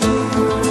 Música